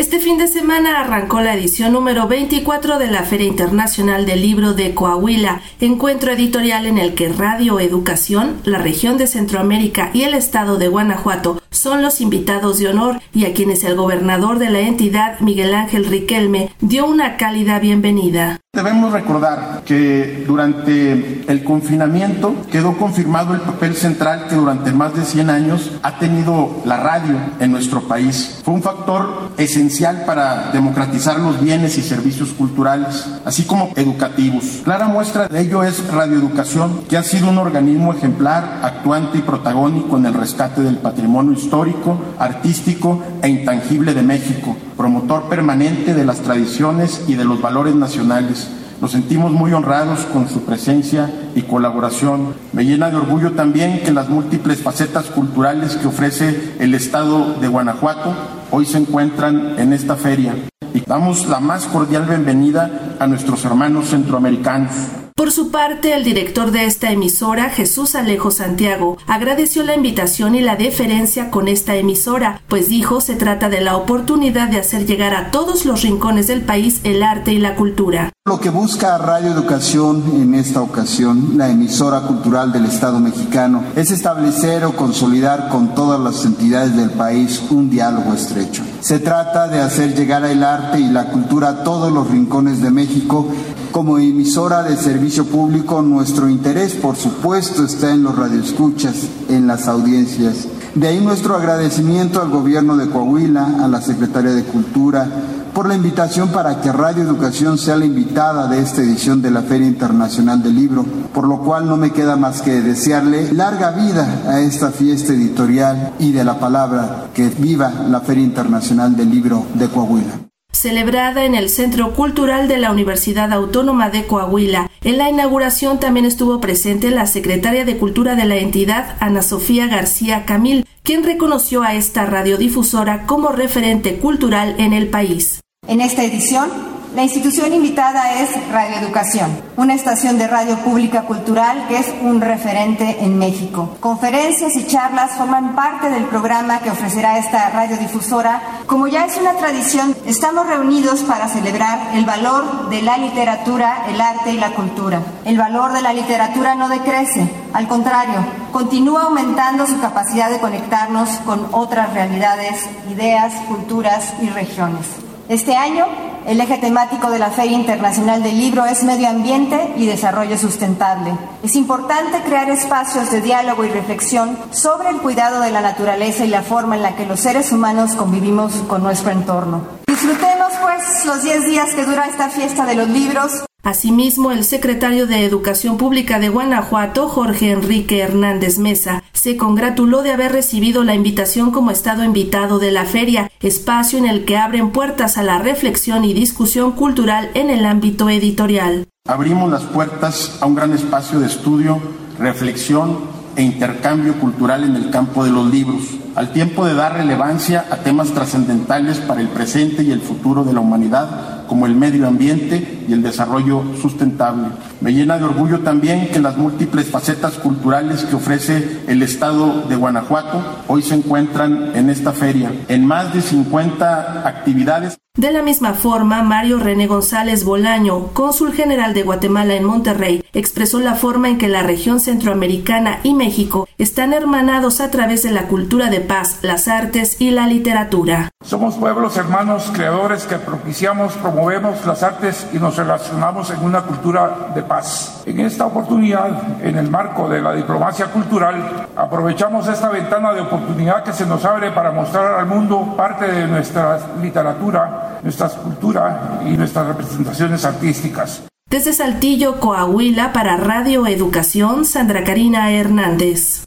Este fin de semana arrancó la edición número 24 de la Feria Internacional del Libro de Coahuila, encuentro editorial en el que Radio Educación, la región de Centroamérica y el estado de Guanajuato son los invitados de honor y a quienes el gobernador de la entidad, Miguel Ángel Riquelme, dio una cálida bienvenida. Debemos recordar que durante el confinamiento quedó confirmado el papel central que durante más de 100 años ha tenido la radio en nuestro país. Fue un factor esencial para democratizar los bienes y servicios culturales, así como educativos. Clara muestra de ello es Radioeducación, que ha sido un organismo ejemplar, actuante y protagónico en el rescate del patrimonio histórico, artístico e intangible de México, promotor permanente de las tradiciones y de los valores nacionales. Nos sentimos muy honrados con su presencia y colaboración. Me llena de orgullo también que las múltiples facetas culturales que ofrece el estado de Guanajuato hoy se encuentran en esta feria. Y damos la más cordial bienvenida a nuestros hermanos centroamericanos. Por su parte, el director de esta emisora, Jesús Alejo Santiago, agradeció la invitación y la deferencia con esta emisora, pues dijo se trata de la oportunidad de hacer llegar a todos los rincones del país el arte y la cultura. Lo que busca Radio Educación en esta ocasión, la emisora cultural del Estado mexicano, es establecer o consolidar con todas las entidades del país un diálogo estrecho. Se trata de hacer llegar el arte y la cultura a todos los rincones de México como emisora de servicio público, nuestro interés, por supuesto, está en los radioescuchas, en las audiencias. De ahí nuestro agradecimiento al gobierno de Coahuila, a la Secretaría de Cultura, por la invitación para que Radio Educación sea la invitada de esta edición de la Feria Internacional del Libro, por lo cual no me queda más que desearle larga vida a esta fiesta editorial y de la palabra, que viva la Feria Internacional del Libro de Coahuila celebrada en el Centro Cultural de la Universidad Autónoma de Coahuila. En la inauguración también estuvo presente la secretaria de Cultura de la entidad, Ana Sofía García Camil, quien reconoció a esta radiodifusora como referente cultural en el país. En esta edición la institución invitada es Radio Educación, una estación de radio pública cultural que es un referente en México. Conferencias y charlas forman parte del programa que ofrecerá esta radiodifusora. Como ya es una tradición, estamos reunidos para celebrar el valor de la literatura, el arte y la cultura. El valor de la literatura no decrece, al contrario, continúa aumentando su capacidad de conectarnos con otras realidades, ideas, culturas y regiones. Este año el eje temático de la Feria Internacional del Libro es Medio Ambiente y Desarrollo Sustentable. Es importante crear espacios de diálogo y reflexión sobre el cuidado de la naturaleza y la forma en la que los seres humanos convivimos con nuestro entorno. Disfrutemos pues los 10 días que dura esta fiesta de los libros Asimismo, el secretario de Educación Pública de Guanajuato, Jorge Enrique Hernández Mesa, se congratuló de haber recibido la invitación como estado invitado de la feria, espacio en el que abren puertas a la reflexión y discusión cultural en el ámbito editorial. Abrimos las puertas a un gran espacio de estudio, reflexión e intercambio cultural en el campo de los libros, al tiempo de dar relevancia a temas trascendentales para el presente y el futuro de la humanidad como el medio ambiente y el desarrollo sustentable. Me llena de orgullo también que las múltiples facetas culturales que ofrece el estado de Guanajuato hoy se encuentran en esta feria, en más de 50 actividades. De la misma forma, Mario René González Bolaño, cónsul general de Guatemala en Monterrey, expresó la forma en que la región centroamericana y México están hermanados a través de la cultura de paz, las artes y la literatura. Somos pueblos hermanos creadores que propiciamos, promovemos las artes y nos relacionamos en una cultura de paz. En esta oportunidad, en el marco de la diplomacia cultural, aprovechamos esta ventana de oportunidad que se nos abre para mostrar al mundo parte de nuestra literatura nuestra cultura y nuestras representaciones artísticas. Desde Saltillo, Coahuila, para Radio Educación, Sandra Karina Hernández.